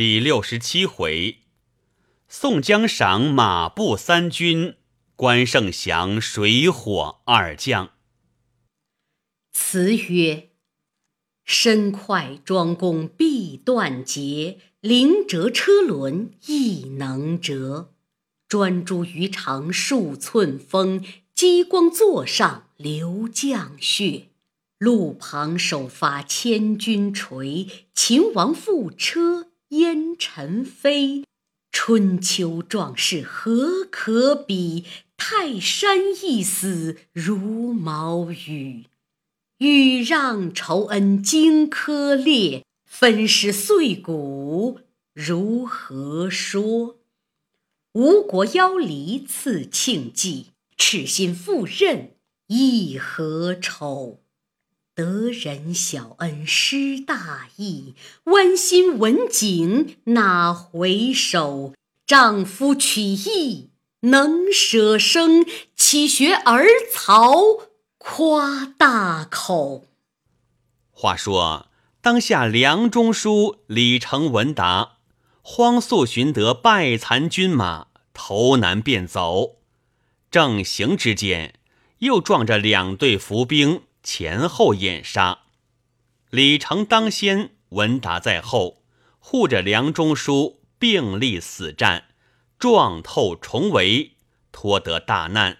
第六十七回，宋江赏马步三军，关胜降水火二将。词曰：身快庄公必断节，灵折车轮亦能折。专诸于长数寸风，激光座上流将血。路旁首发千钧锤，秦王覆车。烟尘飞，春秋壮士何可比？泰山一死如毛羽，欲让仇恩荆轲裂，分尸碎骨如何说？吴国邀离赐庆忌，赤心赴任亦何愁？得人小恩失大义，剜心刎颈哪回首？丈夫取义能舍生，岂学儿曹夸大口？话说当下梁中书李成文达，慌速寻得败残军马，头南便走。正行之间，又撞着两队伏兵。前后掩杀，李成当先，文达在后，护着梁中书并立死战，撞透重围，脱得大难。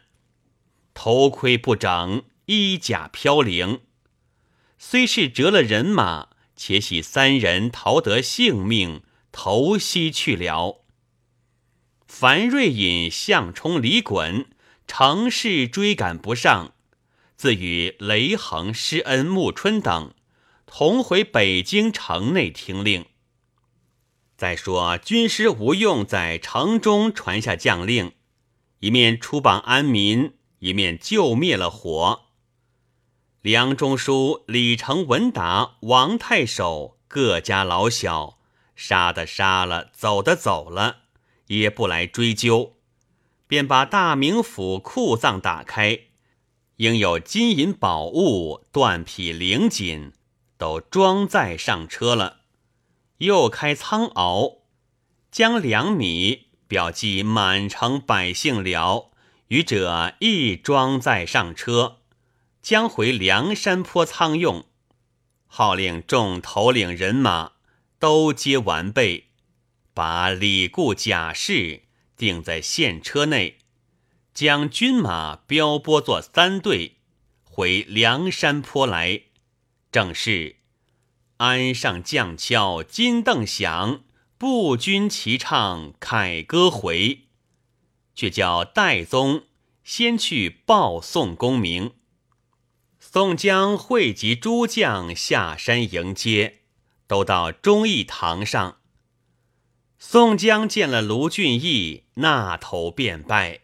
头盔不整，衣甲飘零，虽是折了人马，且喜三人逃得性命，投西去了。樊瑞引、项冲、李衮乘势追赶不上。自与雷横、施恩、穆春等同回北京城内听令。再说军师吴用在城中传下将令，一面出榜安民，一面救灭了火。梁中书、李成、文达、王太守各家老小，杀的杀了，走的走了，也不来追究，便把大名府库藏打开。应有金银宝物、缎匹绫锦，都装载上车了。又开仓廒，将粮米表记满城百姓了，余者亦装载上车，将回梁山坡仓用。号令众头领人马都皆完备，把李固甲士定在现车内。将军马标拨作三队，回梁山坡来。正是鞍上将敲金镫响，步军齐唱凯歌回。却叫戴宗先去报宋公明。宋江汇集诸将下山迎接，都到忠义堂上。宋江见了卢俊义，那头便拜。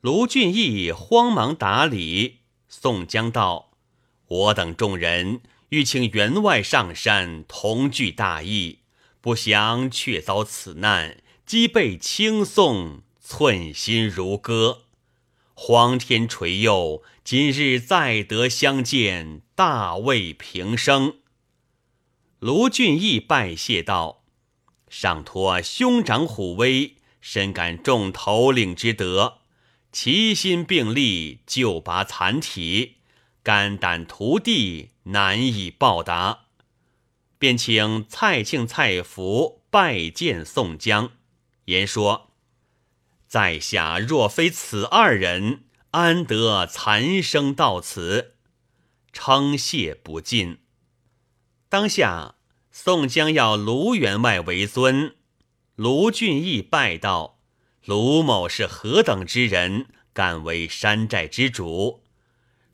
卢俊义慌忙打礼，宋江道：“我等众人欲请员外上山同聚大义，不想却遭此难，积被轻送，寸心如割。皇天垂佑，今日再得相见，大慰平生。”卢俊义拜谢道：“上托兄长虎威，深感众头领之德。”齐心并力救拔残体，肝胆涂地难以报答，便请蔡庆、蔡福拜见宋江，言说：“在下若非此二人，安得残生到此？”称谢不尽。当下宋江要卢员外为尊，卢俊义拜道。卢某是何等之人，敢为山寨之主？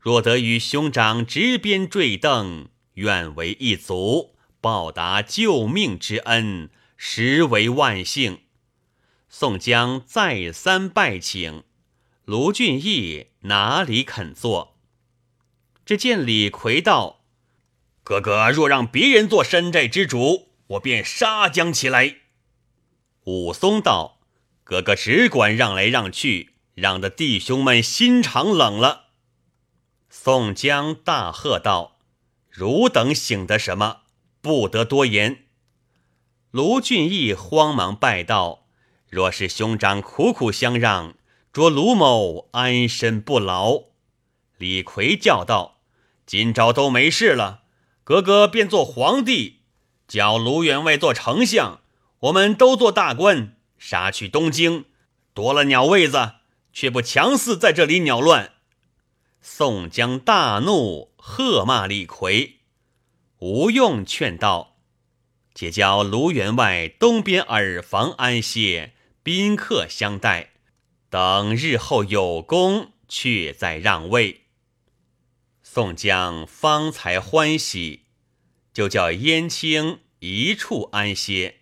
若得与兄长执鞭坠镫，愿为一族，报答救命之恩，实为万幸。宋江再三拜请，卢俊义哪里肯做？只见李逵道：“哥哥若让别人做山寨之主，我便杀将起来。”武松道。哥哥只管让来让去，让得弟兄们心肠冷了。宋江大喝道：“汝等醒的什么？不得多言！”卢俊义慌忙拜道：“若是兄长苦苦相让，着卢某安身不牢。”李逵叫道：“今朝都没事了，哥哥便做皇帝，叫卢员外做丞相，我们都做大官，杀去东京，夺了鸟位子，却不强似在这里鸟乱。”宋江大怒，喝骂李逵。吴用劝道：“且叫卢员外东边耳房安歇，宾客相待，等日后有功，却再让位。”宋江方才欢喜，就叫燕青一处安歇，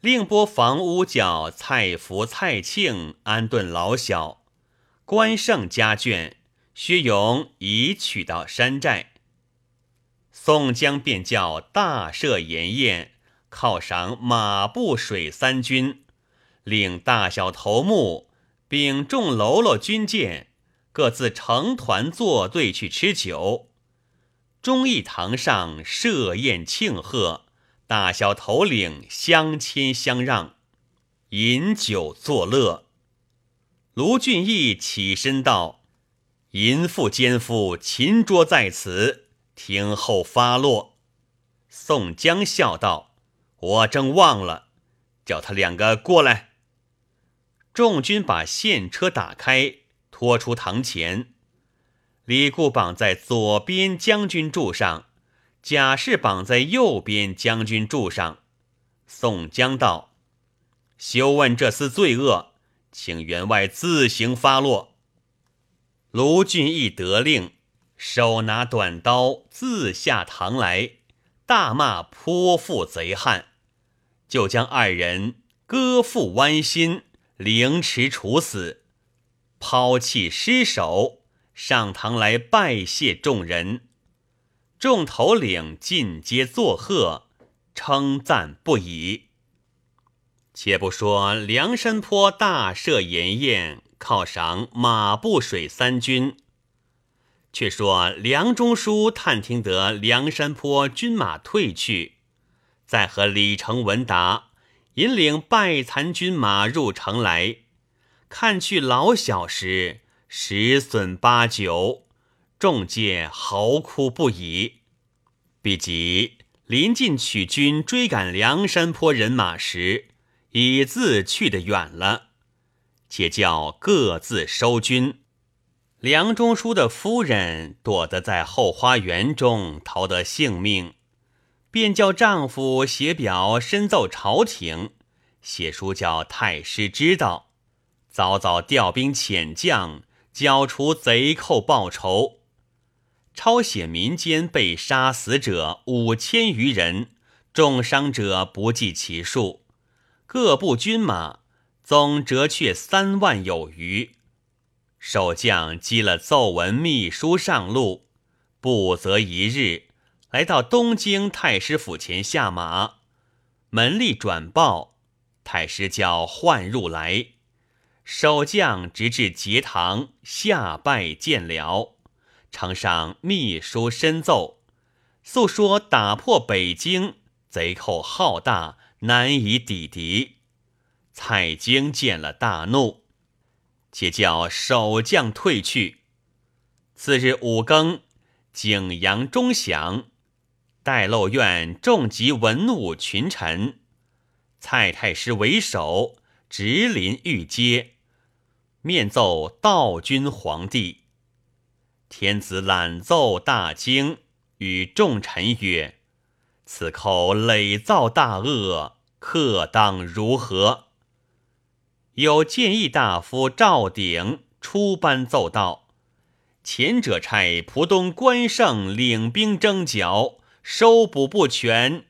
另拨房屋叫蔡福、蔡庆安顿老小，关胜家眷薛勇已取到山寨。宋江便叫大设筵宴，犒赏马步水三军，令大小头目并众喽啰军舰。各自成团作对去吃酒，忠义堂上设宴庆贺，大小头领相亲相让，饮酒作乐。卢俊义起身道：“淫妇奸夫擒捉在此，听候发落。”宋江笑道：“我正忘了，叫他两个过来。”众军把现车打开。拖出堂前，李固绑在左边将军柱上，贾氏绑在右边将军柱上。宋江道：“休问这厮罪恶，请员外自行发落。”卢俊义得令，手拿短刀自下堂来，大骂泼妇贼汉，就将二人割腹剜心，凌迟处死。抛弃尸首，上堂来拜谢众人。众头领尽皆作贺，称赞不已。且不说梁山坡大设筵宴，犒赏马步水三军，却说梁中书探听得梁山坡军马退去，再和李成文达引领败残军马入城来。看去老小时，十损八九，众皆嚎哭不已。毕及临近取军追赶梁山坡人马时，已自去得远了，且叫各自收军。梁中书的夫人躲得在后花园中，逃得性命，便叫丈夫写表申奏朝廷，写书叫太师知道。早早调兵遣将，剿除贼寇报仇。抄写民间被杀死者五千余人，重伤者不计其数。各部军马总折却三万有余。守将积了奏文密书上路，不择一日，来到东京太师府前下马。门吏转报，太师叫唤入来。守将直至节堂下拜见了，呈上密书申奏，诉说打破北京贼寇浩大，难以抵敌。蔡京见了大怒，且叫守将退去。次日五更，景阳钟响，待漏院众集文武群臣，蔡太师为首，直临御阶。面奏道君皇帝，天子览奏大惊，与众臣曰：“此寇累造大恶，克当如何？”有谏议大夫赵鼎出班奏道：“前者差蒲东关胜领兵征剿，收捕不全，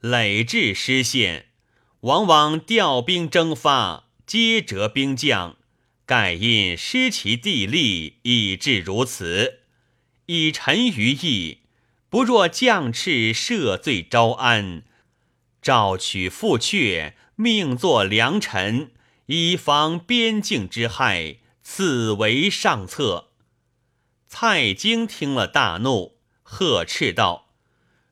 累至失陷，往往调兵征发，皆折兵将。”盖因失其地利，以致如此。以臣于意，不若将敕赦罪招安，召取复阙，命作良臣，以防边境之害。此为上策。蔡京听了大怒，呵斥道：“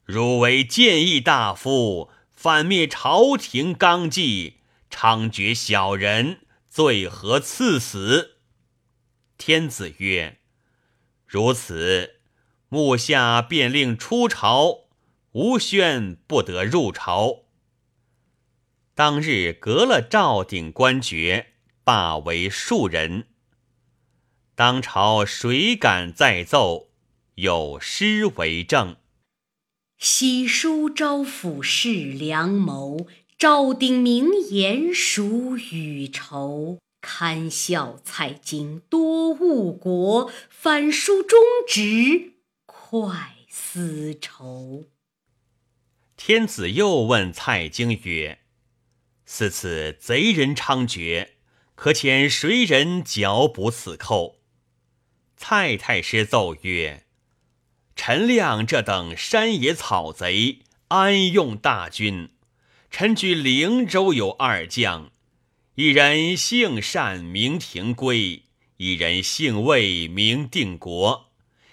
汝为谏议大夫，反灭朝廷纲纪，猖獗小人，罪何赐死？”天子曰：“如此，目下便令出朝，吴宣不得入朝。”当日革了赵鼎官爵，罢为庶人。当朝谁敢再奏？有诗为证：“喜书招府事良谋，昭鼎名言属与仇。堪笑蔡京多误国，反书忠直快思愁。”天子又问蔡京曰：“似此贼人猖獗，可遣谁人剿捕此寇？”蔡太师奏曰：“陈亮这等山野草贼，安用大军？臣据灵州有二将，一人姓单名廷圭，一人姓魏名定国，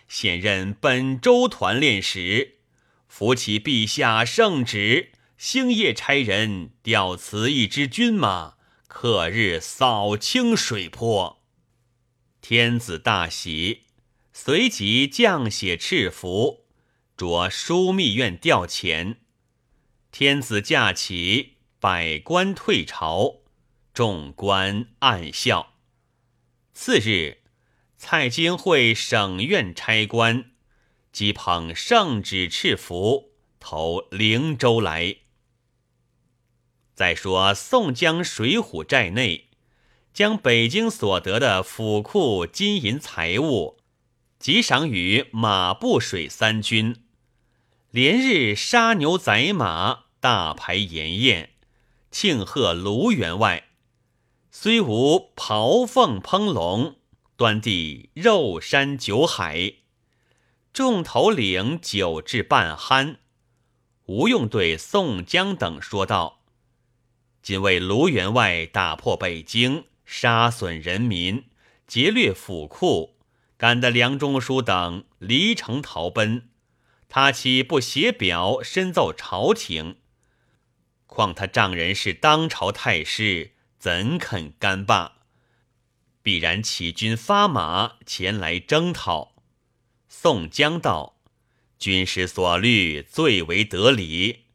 现任本州团练使。扶起陛下圣旨，星夜差人调此一支军马，克日扫清水泊。”天子大喜，随即降写敕符，着枢密院调遣。天子驾起，百官退朝，众官暗笑。次日，蔡京会省院差官，即捧圣旨敕符，投灵州来。再说宋江水浒寨内。将北京所得的府库、金银财物，即赏与马步水三军，连日杀牛宰马，大排筵宴，庆贺卢员外。虽无袍凤烹龙，端地肉山酒海，众头领酒至半酣。吴用对宋江等说道：“今为卢员外打破北京。”杀损人民，劫掠府库，赶得梁中书等离城逃奔。他岂不写表申奏朝廷？况他丈人是当朝太师，怎肯干罢？必然起军发马前来征讨。宋江道：“军师所虑最为得理，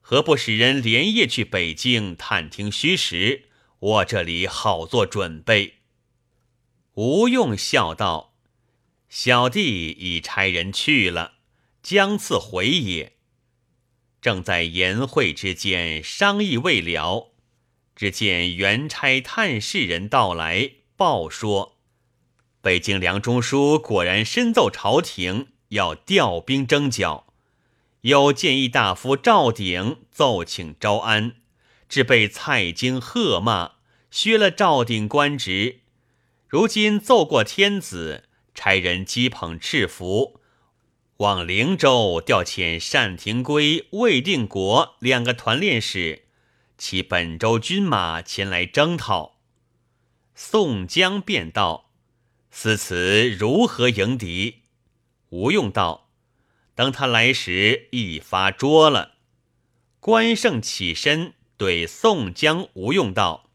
何不使人连夜去北京探听虚实？”我这里好做准备。吴用笑道：“小弟已差人去了，将次回也。正在言会之间，商议未了，只见元差探视人到来，报说北京梁中书果然申奏朝廷，要调兵征剿。有谏议大夫赵鼎奏请招安。”只被蔡京喝骂，削了赵鼎官职。如今奏过天子，差人讥捧敕符，往灵州调遣单廷圭、魏定国两个团练使，骑本州军马前来征讨。宋江便道：“思此如何迎敌？”吴用道：“等他来时，一发捉了。”关胜起身。对宋江、吴用道：“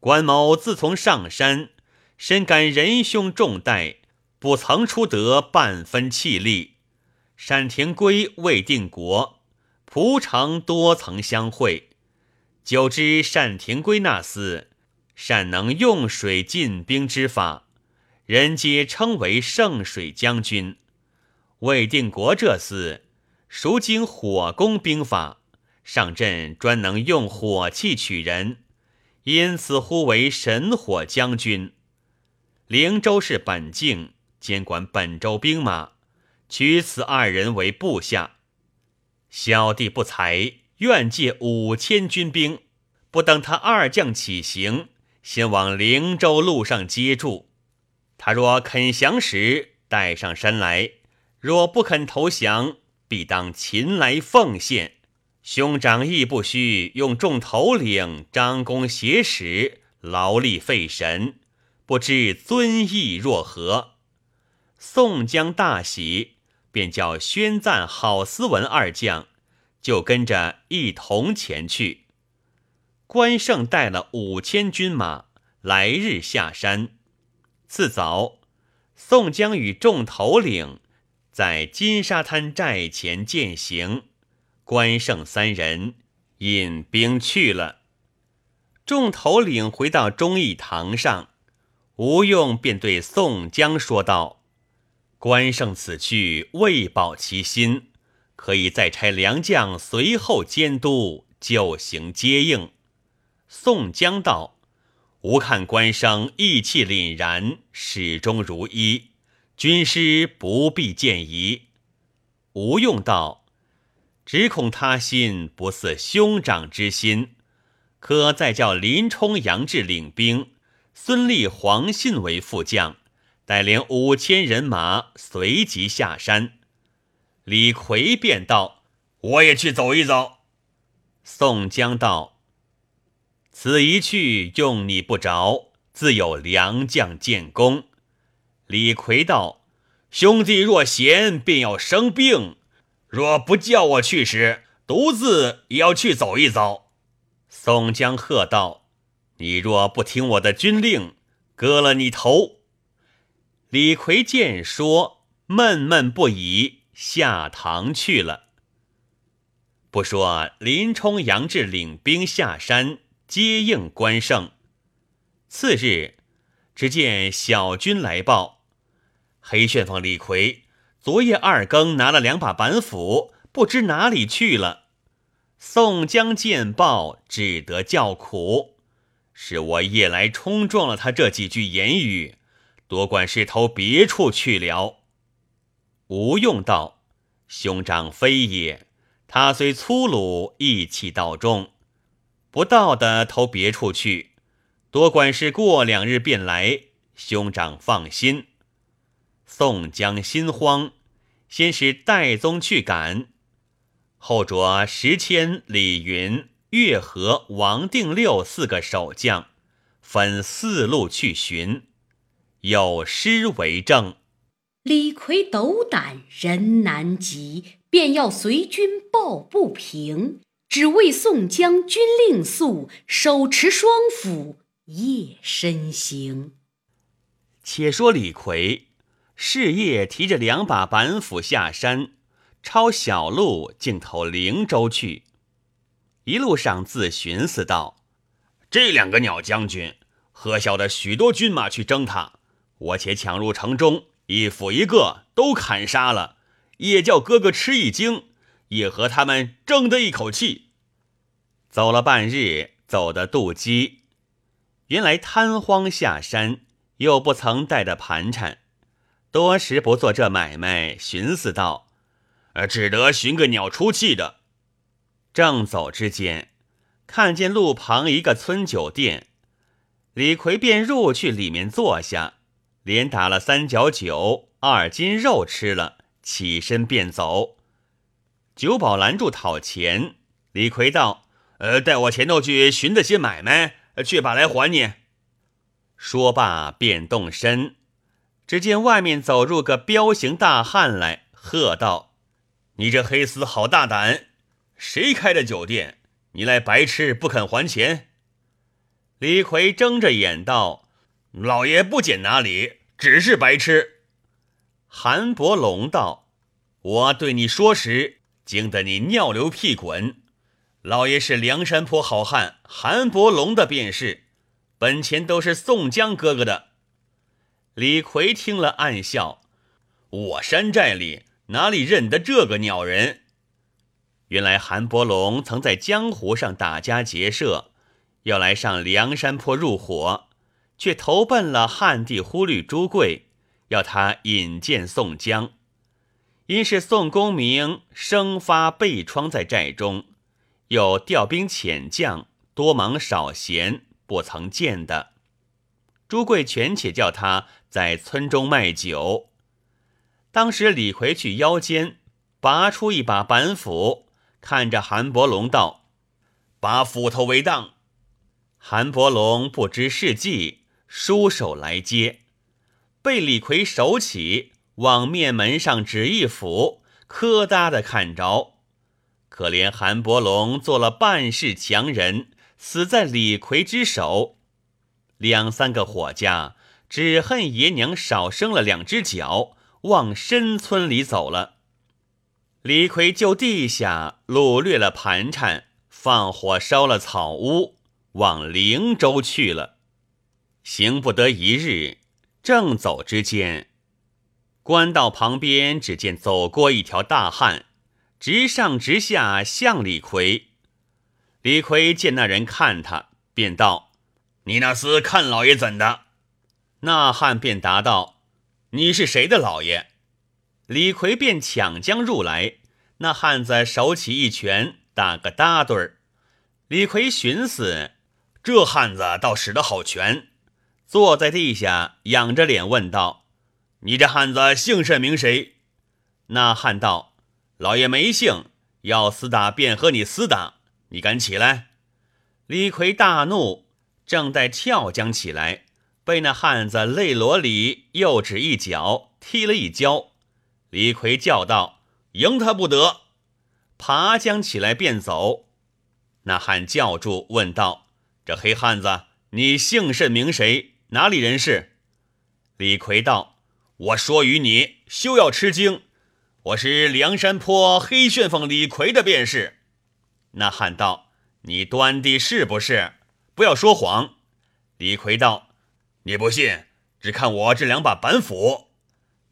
关某自从上山，深感仁兄重待，不曾出得半分气力。单廷圭、魏定国，蒲城多曾相会，久知单廷圭那厮善能用水进兵之法，人皆称为圣水将军。魏定国这厮熟经火攻兵法。”上阵专能用火器取人，因此呼为神火将军。灵州是本境，监管本州兵马，取此二人为部下。小弟不才，愿借五千军兵，不等他二将起行，先往灵州路上接住。他若肯降时，带上山来；若不肯投降，必当擒来奉献。兄长亦不须用众头领张弓挟使，劳力费神，不知尊意若何？宋江大喜，便叫宣赞、郝思文二将就跟着一同前去。关胜带了五千军马，来日下山。次早，宋江与众头领在金沙滩寨前践行，关胜三人引兵去了。众头领回到忠义堂上，吴用便对宋江说道：“关胜此去未保其心。”可以再差良将随后监督，就行接应。宋江道：“吾看关生义气凛然，始终如一，军师不必见疑。”吴用道：“只恐他心不似兄长之心，可再叫林冲、杨志领兵，孙立、黄信为副将，带领五千人马随即下山。”李逵便道：“我也去走一走。”宋江道：“此一去用你不着，自有良将建功。”李逵道：“兄弟若闲，便要生病；若不叫我去时，独自也要去走一走。”宋江喝道：“你若不听我的军令，割了你头！”李逵见说，闷闷不已。下堂去了。不说林冲、杨志领兵下山接应关胜。次日，只见小军来报：黑旋风李逵昨夜二更拿了两把板斧，不知哪里去了。宋江见报，只得叫苦：是我夜来冲撞了他这几句言语，多管是投别处去了。吴用道：“兄长非也，他虽粗鲁，义气道重，不到的投别处去。多管是过两日便来，兄长放心。”宋江心慌，先是戴宗去赶，后着石迁、李云、岳和、王定六四个守将，分四路去寻，有诗为证。李逵斗胆人难及，便要随军抱不平，只为宋江军令速，手持双斧夜深行。且说李逵是夜提着两把板斧下山，抄小路径投灵州去。一路上自寻思道：“这两个鸟将军，何晓得许多军马去争他，我且抢入城中。”一斧一个都砍杀了，也叫哥哥吃一惊，也和他们争得一口气。走了半日，走得肚饥，原来贪荒下山，又不曾带的盘缠，多时不做这买卖，寻思道：“，只得寻个鸟出气的。”正走之间，看见路旁一个村酒店，李逵便入去里面坐下。连打了三角酒，二斤肉吃了，起身便走。酒保拦住讨钱，李逵道：“呃，带我前头去寻得些买卖，去把来还你。”说罢便动身。只见外面走入个彪形大汉来，喝道：“你这黑厮好大胆！谁开的酒店？你来白吃不肯还钱？”李逵睁着眼道。老爷不捡哪里，只是白痴。韩伯龙道：“我对你说时，惊得你尿流屁滚。老爷是梁山泊好汉，韩伯龙的便是。本钱都是宋江哥哥的。”李逵听了暗笑：“我山寨里哪里认得这个鸟人？原来韩伯龙曾在江湖上打家劫舍，要来上梁山泊入伙。”却投奔了汉帝忽律朱贵，要他引荐宋江。因是宋公明生发背疮在寨中，又调兵遣将，多忙少闲，不曾见的。朱贵权且叫他在村中卖酒。当时李逵去腰间拔出一把板斧，看着韩伯龙道：“把斧头为当。”韩伯龙不知是计。舒手来接，被李逵手起，往面门上指一斧，磕哒的砍着。可怜韩伯龙做了半世强人，死在李逵之手。两三个伙家只恨爷娘少生了两只脚，往深村里走了。李逵就地下掳掠了盘缠，放火烧了草屋，往灵州去了。行不得一日，正走之间，官道旁边只见走过一条大汉。直上直下向李逵，李逵见那人看他，便道：“你那厮看老爷怎的？”那汉便答道：“你是谁的老爷？”李逵便抢将入来，那汉子手起一拳，打个搭对儿。李逵寻思，这汉子倒使得好拳，坐在地下，仰着脸问道：“你这汉子姓甚名谁？”那汉道。老爷没姓，要厮打便和你厮打。你敢起来？李逵大怒，正待跳将起来，被那汉子泪罗里右指一脚踢了一跤。李逵叫道：“赢他不得！”爬将起来便走。那汉叫住，问道：“这黑汉子，你姓甚名谁？哪里人士？”李逵道：“我说与你，休要吃惊。”我是梁山坡黑旋风李逵的便是。那汉道：“你端地是不是？不要说谎。”李逵道：“你不信，只看我这两把板斧。”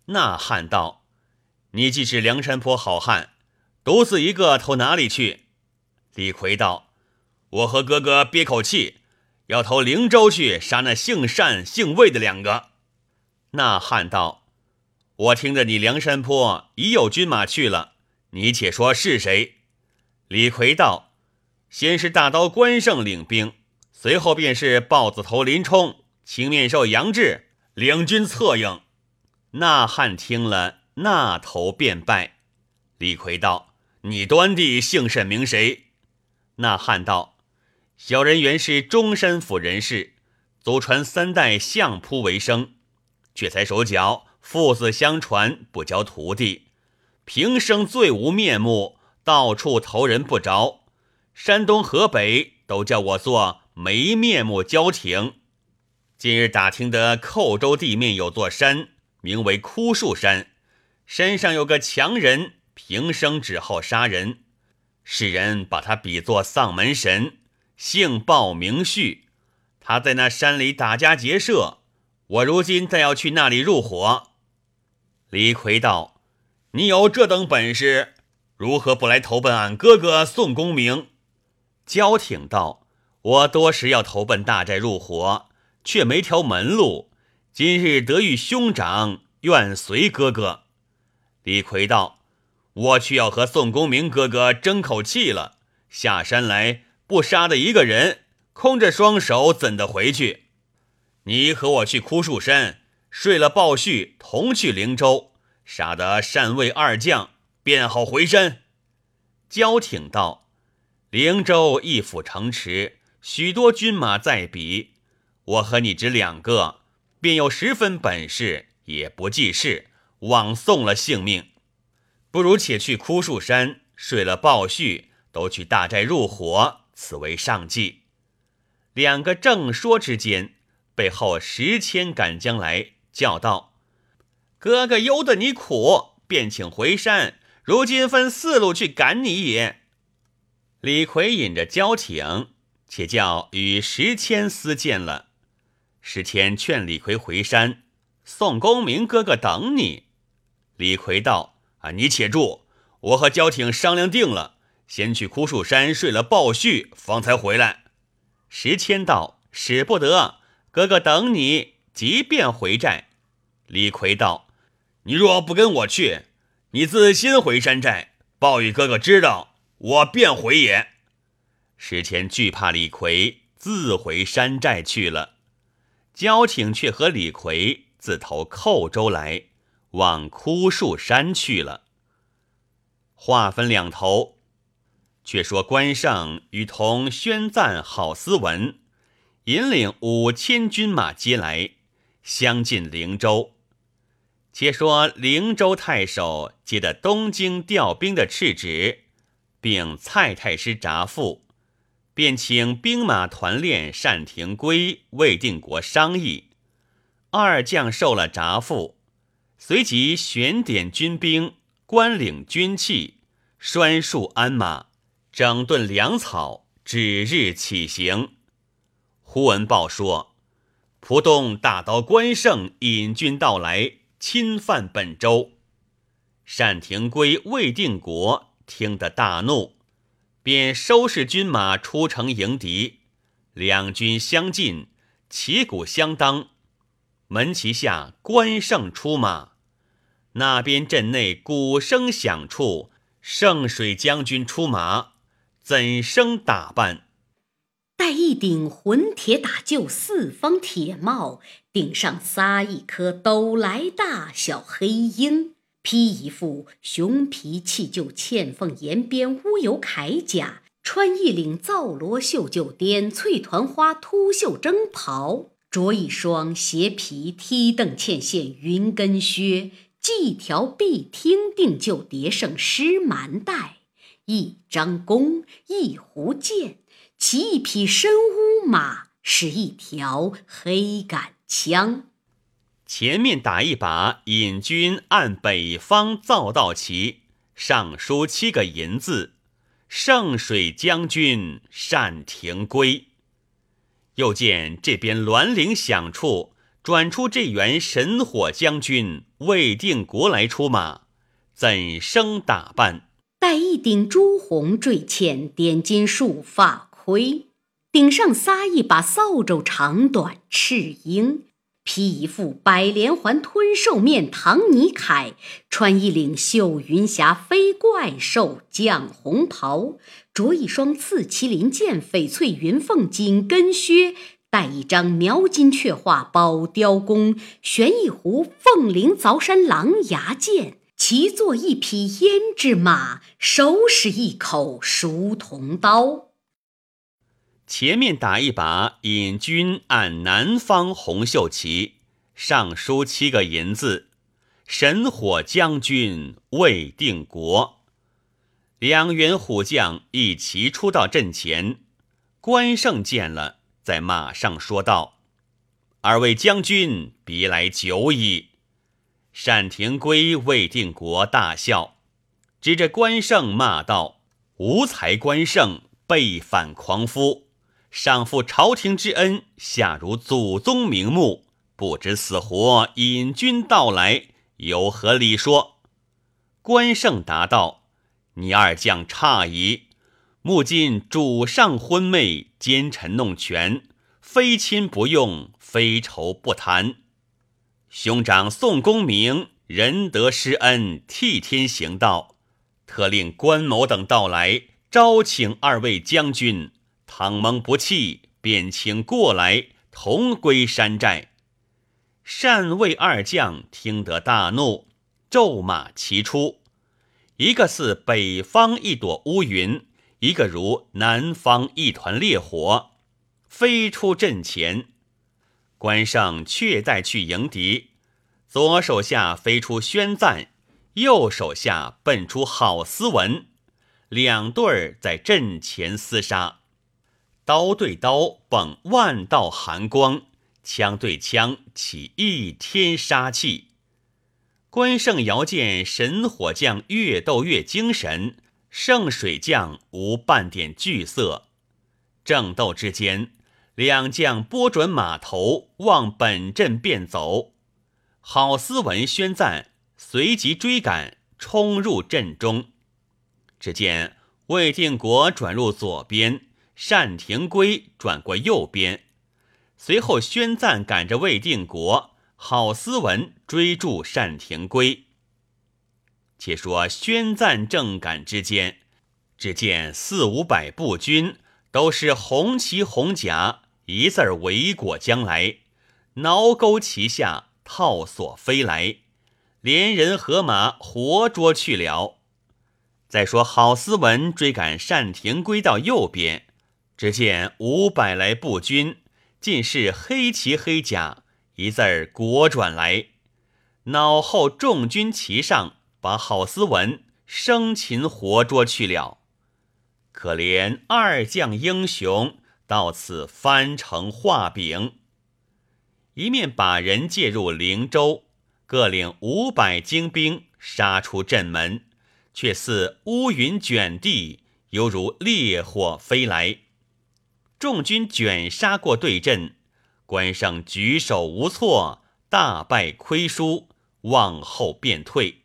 那汉道：“你既是梁山坡好汉，独自一个投哪里去？”李逵道：“我和哥哥憋口气，要投灵州去杀那姓单姓魏的两个。”那汉道。我听着你梁山坡已有军马去了，你且说是谁？李逵道：“先是大刀关胜领兵，随后便是豹子头林冲、青面兽杨志领军策应。”那汉听了，那头便拜。李逵道：“你端地姓甚名谁？”那汉道：“小人原是中山府人士，祖传三代相扑为生，却才手脚。”父子相传，不教徒弟，平生最无面目，到处投人不着。山东、河北都叫我做没面目焦挺。今日打听得寇州地面有座山，名为枯树山，山上有个强人，平生只好杀人。世人把他比作丧门神，姓鲍名旭。他在那山里打家劫舍，我如今再要去那里入伙。李逵道：“你有这等本事，如何不来投奔俺哥哥宋公明？”焦挺道：“我多时要投奔大寨入伙，却没条门路。今日得遇兄长，愿随哥哥。”李逵道：“我去要和宋公明哥哥争口气了。下山来不杀的一个人，空着双手怎的回去？你和我去枯树山。”睡了鲍旭，同去灵州，杀得单魏二将，便好回山。焦挺道：“灵州一府城池，许多军马在彼，我和你只两个，便有十分本事，也不济事，枉送了性命。不如且去枯树山，睡了鲍旭，都去大寨入伙，此为上计。”两个正说之间，背后石谦赶将来。叫道：“哥哥由得你苦，便请回山。如今分四路去赶你也。”李逵引着焦挺，且叫与石谦私见了。石谦劝李逵回山，宋公明哥哥等你。李逵道：“啊，你且住，我和焦挺商量定了，先去枯树山睡了鲍旭，方才回来。”石谦道：“使不得，哥哥等你。”即便回寨，李逵道：“你若不跟我去，你自先回山寨。鲍玉哥哥知道，我便回也。”石谦惧怕李逵，自回山寨去了。焦挺却和李逵自投寇州来，往枯树山去了。话分两头，却说关胜与同宣赞郝思文，引领五千军马接来。相进灵州。且说灵州太守接的东京调兵的敕旨，并蔡太师札赋，便请兵马团练单廷圭、魏定国商议。二将受了札赋，随即选点军兵，官领军器，拴束鞍马，整顿粮草，指日起行。忽闻报说，浦东大刀关胜引军到来，侵犯本州。单廷圭、魏定国听得大怒，便收拾军马出城迎敌。两军相近，旗鼓相当。门旗下，关胜出马。那边阵内鼓声响处，圣水将军出马，怎生打扮？戴一顶混铁打旧四方铁帽，顶上撒一颗斗来大小黑鹰，披一副熊皮气旧嵌缝沿边乌油铠甲，穿一领皂罗绣就点翠团花秃袖征袍。着一双斜皮踢蹬嵌线云跟靴，系一条碧听定就叠胜狮蛮带，一张弓，一壶箭，骑一匹深乌马，使一条黑杆枪。前面打一把引军按北方造道旗，上书七个银字：“圣水将军单廷圭。”又见这边銮铃响处，转出这员神火将军魏定国来出马，怎生打扮？戴一顶朱红坠嵌点金束发盔，顶上撒一把扫帚长短赤缨。披一副百连环吞兽面唐尼铠，穿一领绣云霞飞怪兽绛红袍，着一双刺麒麟剑翡翠云凤紧跟靴，戴一张描金雀画宝雕弓，悬一壶凤翎凿山狼牙剑，骑坐一匹胭脂马，手使一口熟铜刀。前面打一把引军按南方红绣旗，上书七个银字：“神火将军魏定国。”两员虎将一齐出到阵前，关胜见了，在马上说道：“二位将军别来久矣。”单廷圭、魏定国大笑，指着关胜骂道：“无才关胜，背反狂夫！”上负朝廷之恩，下如祖宗名目，不知死活，引军到来，有何理说？关胜答道：“你二将差矣！目今主上昏昧，奸臣弄权，非亲不用，非仇不谈。兄长宋公明仁德施恩，替天行道，特令关某等到来，招请二位将军。”倘蒙不弃，便请过来同归山寨。单魏二将听得大怒，骤马齐出，一个似北方一朵乌云，一个如南方一团烈火，飞出阵前。关胜却待去迎敌，左手下飞出宣赞，右手下奔出郝思文，两对儿在阵前厮杀。刀对刀迸万道寒光，枪对枪起一天杀气。关胜遥见神火将越斗越精神，圣水将无半点惧色。正斗之间，两将拨准马头，往本阵便走。郝思文宣赞，随即追赶，冲入阵中。只见魏定国转入左边。单廷圭转过右边，随后宣赞赶着魏定国，郝思文追住单廷圭。且说宣赞正赶之间，只见四五百步军都是红旗红甲，一字儿围裹将来，挠钩旗下，套索飞来，连人和马活捉去了。再说郝思文追赶单廷圭到右边。只见五百来步军，尽是黑旗黑甲，一字儿国转来，脑后众军旗上，把郝思文生擒活捉去了。可怜二将英雄到此翻成画饼。一面把人借入灵州，各领五百精兵杀出阵门，却似乌云卷地，犹如烈火飞来。众军卷杀过对阵，关胜举手无措，大败亏输，往后便退。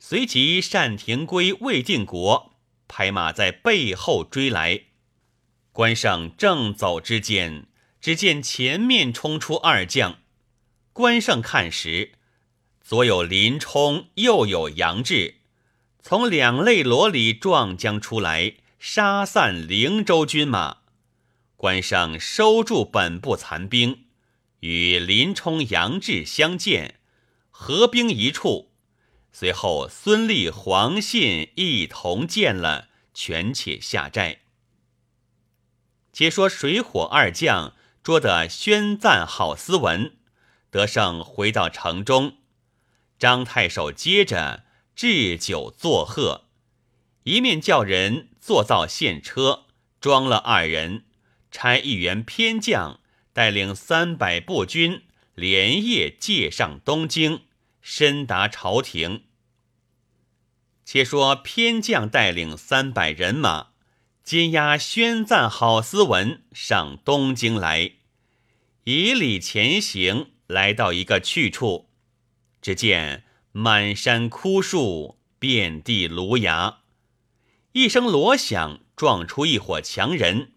随即单廷圭、魏定国拍马在背后追来，关胜正走之间。只见前面冲出二将，关胜看时，左有林冲，右有杨志，从两肋罗里撞将出来，杀散灵州军马。关胜收住本部残兵，与林冲、杨志相见，合兵一处。随后孙立、黄信一同见了，权且下寨。且说水火二将。捉得宣赞好斯文，得胜回到城中，张太守接着置酒作贺，一面叫人坐造献车，装了二人，差一员偏将带领三百步军，连夜借上东京，深达朝廷。且说偏将带领三百人马，金押宣赞郝思文上东京来。以礼前行，来到一个去处，只见满山枯树，遍地芦芽。一声锣响，撞出一伙强人。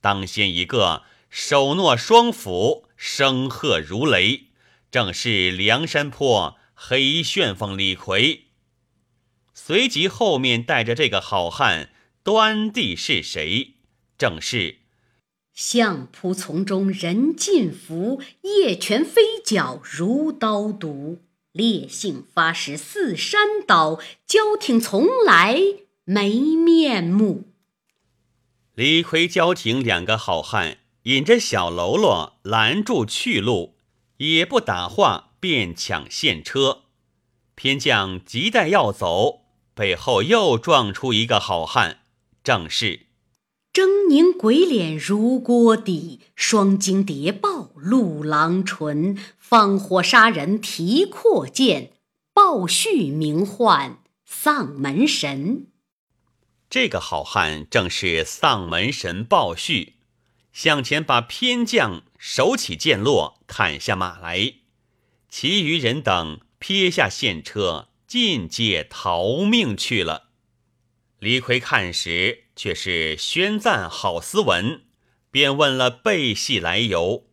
当先一个手握双斧，声喝如雷，正是梁山坡黑旋风李逵。随即后面带着这个好汉，端地是谁？正是。相扑丛中人尽伏，叶拳飞脚如刀毒。烈性发时似山倒，交挺从来没面目。李逵、交挺两个好汉引着小喽啰拦住去路，也不打话，便抢现车。偏将急待要走，背后又撞出一个好汉，正是。狰狞鬼脸如锅底，双睛谍报露狼唇，放火杀人提阔剑，报旭名唤丧门神。这个好汉正是丧门神鲍旭，向前把偏将手起剑落，砍下马来，其余人等撇下现车，尽皆逃命去了。李逵看时，却是宣赞好斯文，便问了背戏来由。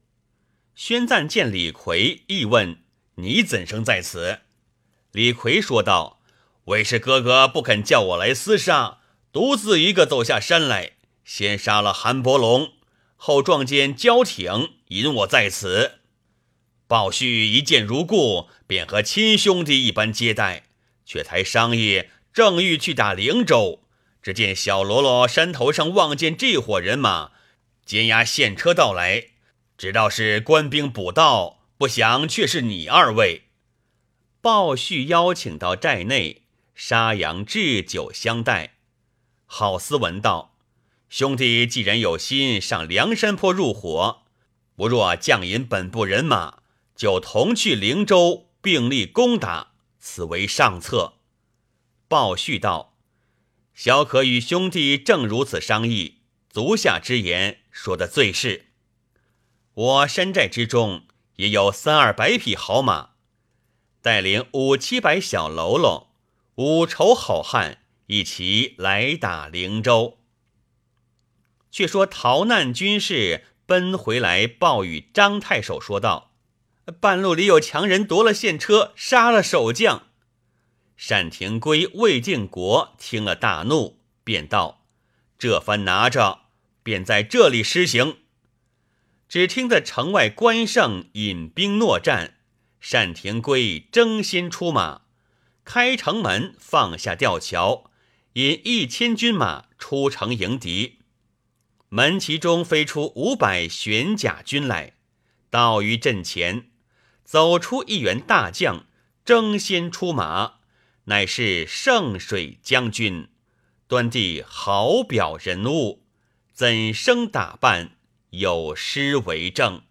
宣赞见李逵，亦问：“你怎生在此？”李逵说道：“为是哥哥不肯叫我来厮杀，独自一个走下山来，先杀了韩伯龙，后撞见焦挺，引我在此。鲍旭一见如故，便和亲兄弟一般接待，却才商议。”正欲去打灵州，只见小喽啰山头上望见这伙人马，监押现车到来，知道是官兵捕盗，不想却是你二位。鲍旭邀请到寨内，杀羊置酒相待。郝思文道：“兄弟既然有心上梁山坡入伙，不若降引本部人马，就同去灵州并力攻打，此为上策。”鲍旭道：“小可与兄弟正如此商议，足下之言说的最是。我山寨之中也有三二百匹好马，带领五七百小喽啰、五筹好汉一起来打灵州。却说逃难军士奔回来，报与张太守说道：半路里有强人夺了现车，杀了守将。”单廷圭、魏定国听了大怒，便道：“这番拿着，便在这里施行。”只听得城外关胜引兵搦战，单廷圭争先出马，开城门，放下吊桥，引一千军马出城迎敌。门旗中飞出五百玄甲军来，到于阵前，走出一员大将，争先出马。乃是圣水将军，端地好表人物，怎生打扮？有诗为证：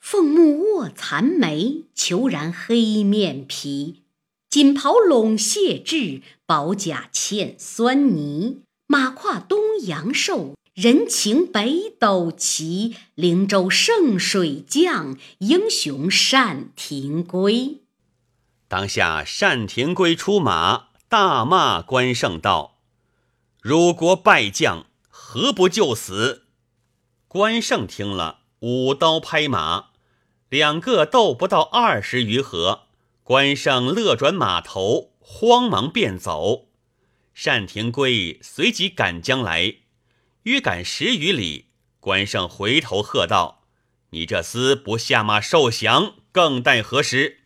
凤目卧蚕眉，虬髯黑面皮。锦袍笼谢质，宝甲嵌酸泥。马跨东阳兽，人情北斗旗。灵州圣水将，英雄单廷圭。当下单廷圭出马，大骂关胜道：“汝国败将，何不就死？”关胜听了，舞刀拍马，两个斗不到二十余合。关胜乐转马头，慌忙便走。单廷圭随即赶将来，约赶十余里。关胜回头喝道：“你这厮不下马受降，更待何时？”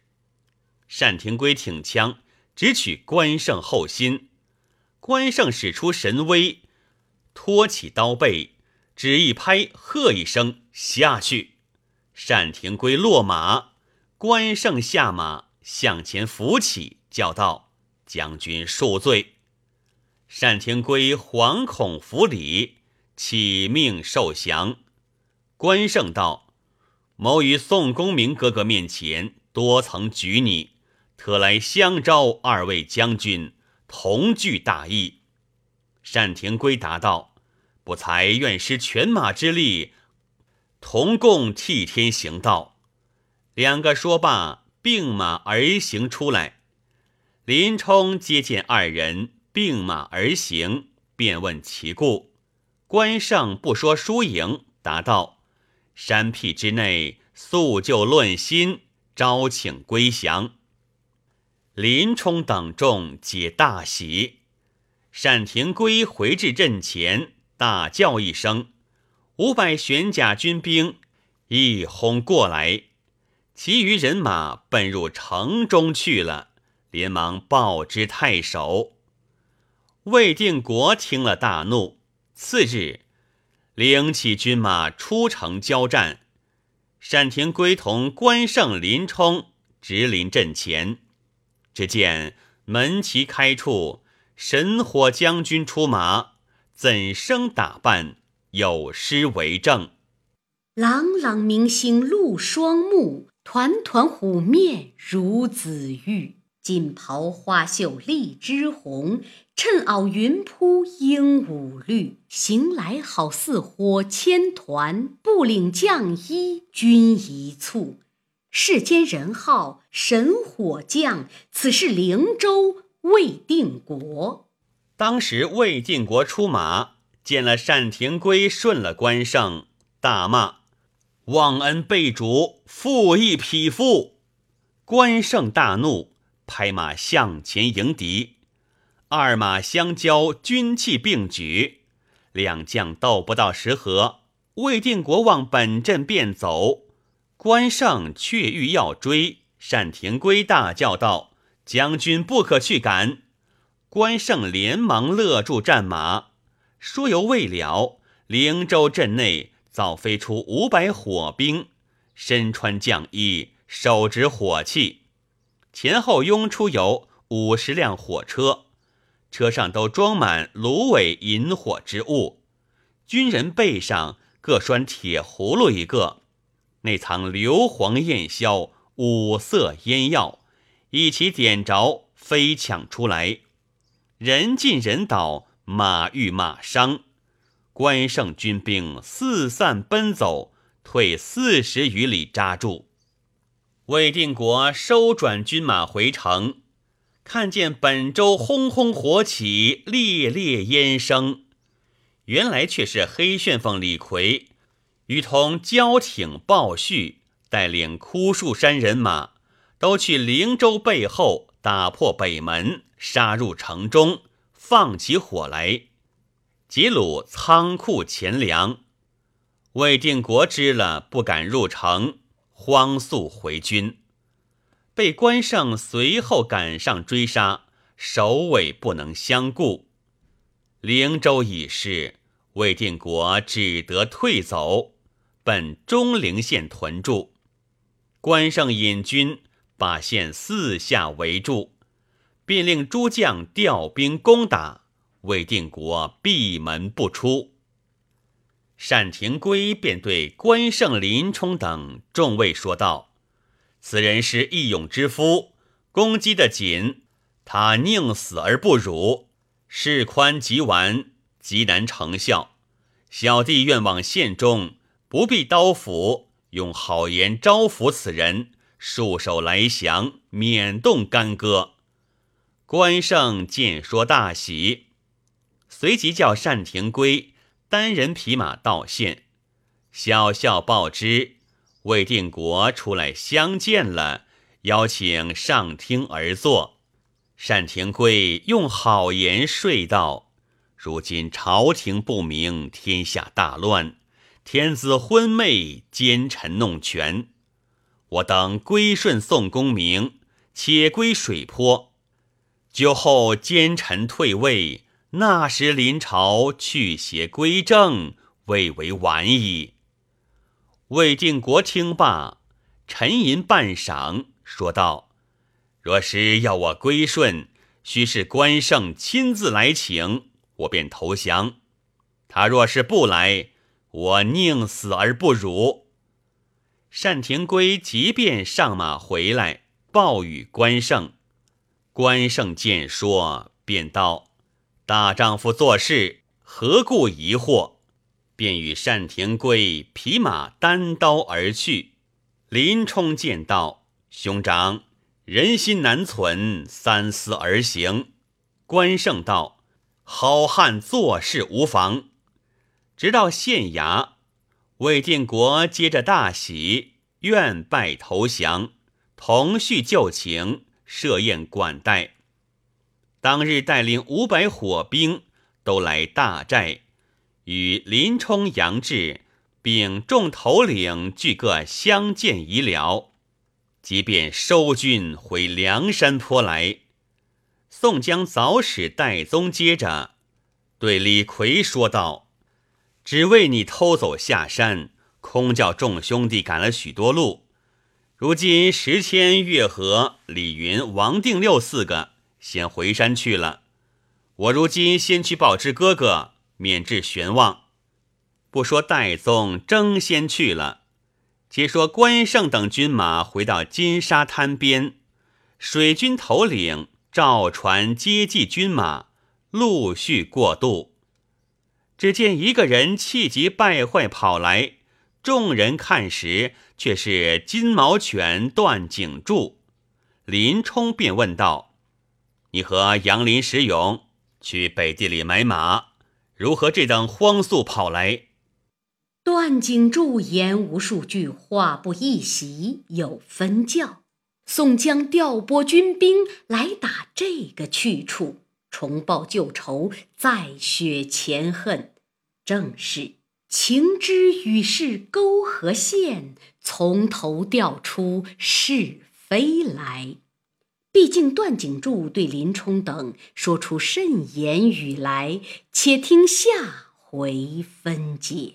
单廷圭挺枪，直取关胜后心。关胜使出神威，托起刀背，只一拍，喝一声下去。单廷圭落马，关胜下马。向前扶起，叫道：“将军恕罪。”单廷圭惶恐伏礼，起命受降。关胜道：“某于宋公明哥哥面前多曾举你，特来相招二位将军，同具大义。”单廷圭答道：“不才愿施犬马之力，同共替天行道。”两个说罢。并马而行出来，林冲接见二人并马而行，便问其故。关胜不说输赢，答道：“山僻之内，素就论心，招请归降。”林冲等众皆大喜。单廷圭回至阵前，大叫一声，五百玄甲军兵一哄过来。其余人马奔入城中去了，连忙报知太守。魏定国听了大怒，次日领起军马出城交战。单廷圭同关胜、林冲直临阵前，只见门旗开处，神火将军出马，怎生打扮？有诗为证：“朗朗明星露双目。”团团虎面如紫玉，锦袍花绣荔枝红，衬袄云铺鹦鹉绿。行来好似火千团，不领将衣军一簇。世间人号神火将，此是灵州魏定国。当时魏定国出马，见了单廷圭，顺了关胜，大骂。忘恩背主，负义匹夫！关胜大怒，拍马向前迎敌。二马相交，军器并举，两将斗不到十合，魏定国望本阵便走。关胜却欲要追，单廷圭大叫道：“将军不可去赶！”关胜连忙勒住战马。说犹未了，灵州阵内。早飞出五百火兵，身穿将衣，手执火器，前后拥出有五十辆火车，车上都装满芦苇引火之物。军人背上各拴铁葫芦一个，内藏硫磺焰硝、五色烟药，一起点着，飞抢出来，人进人倒，马遇马伤。关胜军兵四散奔走，退四十余里扎住。魏定国收转军马回城，看见本州轰轰火起，烈烈烟声，原来却是黑旋风李逵与同焦挺、鲍旭带领枯树山人马，都去灵州背后打破北门，杀入城中，放起火来。劫掳仓库钱粮，魏定国知了，不敢入城，慌速回军，被关胜随后赶上追杀，首尾不能相顾。灵州已逝，魏定国只得退走，奔中陵县屯驻。关胜引军把县四下围住，便令诸将调兵攻打。魏定国闭门不出。单廷圭便对关胜、林冲等众位说道：“此人是义勇之夫，攻击的紧，他宁死而不辱，事宽即完，极难成效。小弟愿往县中，不必刀斧，用好言招抚此人，束手来降，免动干戈。”关胜见说大喜，随即叫单廷圭。单人匹马到县，小校报之魏定国出来相见了，邀请上厅而坐。单廷圭用好言说道：“如今朝廷不明，天下大乱，天子昏昧，奸臣弄权。我等归顺宋公明，且归水泊。久后奸臣退位。”那时临朝去邪归正，未为晚矣。魏定国听罢，沉吟半晌，说道：“若是要我归顺，须是关胜亲自来请，我便投降；他若是不来，我宁死而不辱。”单廷圭即便上马回来，报与关胜。关胜见说，便道。大丈夫做事何故疑惑？便与单廷圭匹马单刀而去。林冲见道：“兄长，人心难存，三思而行。”关胜道：“好汉做事无妨。”直到县衙，魏定国接着大喜，愿拜投降，同叙旧情，设宴管待。当日带领五百火兵都来大寨，与林冲、杨志并众头领俱各相见已了，即便收军回梁山坡来。宋江早使戴宗接着，对李逵说道：“只为你偷走下山，空叫众兄弟赶了许多路。如今石迁、月和、李云、王定六四个。”先回山去了，我如今先去报知哥哥，免至悬望。不说戴宗争先去了，且说关胜等军马回到金沙滩边，水军头领召船接济军马，陆续过渡。只见一个人气急败坏跑来，众人看时，却是金毛犬段景柱。林冲便问道。你和杨林、石勇去北地里买马，如何这等荒速跑来？段景柱言无数句，话不一席，有分教。宋江调拨军兵来打这个去处，重报旧仇，再雪前恨，正是情之与世沟合线，从头调出是非来。毕竟段景柱对林冲等说出甚言语来，且听下回分解。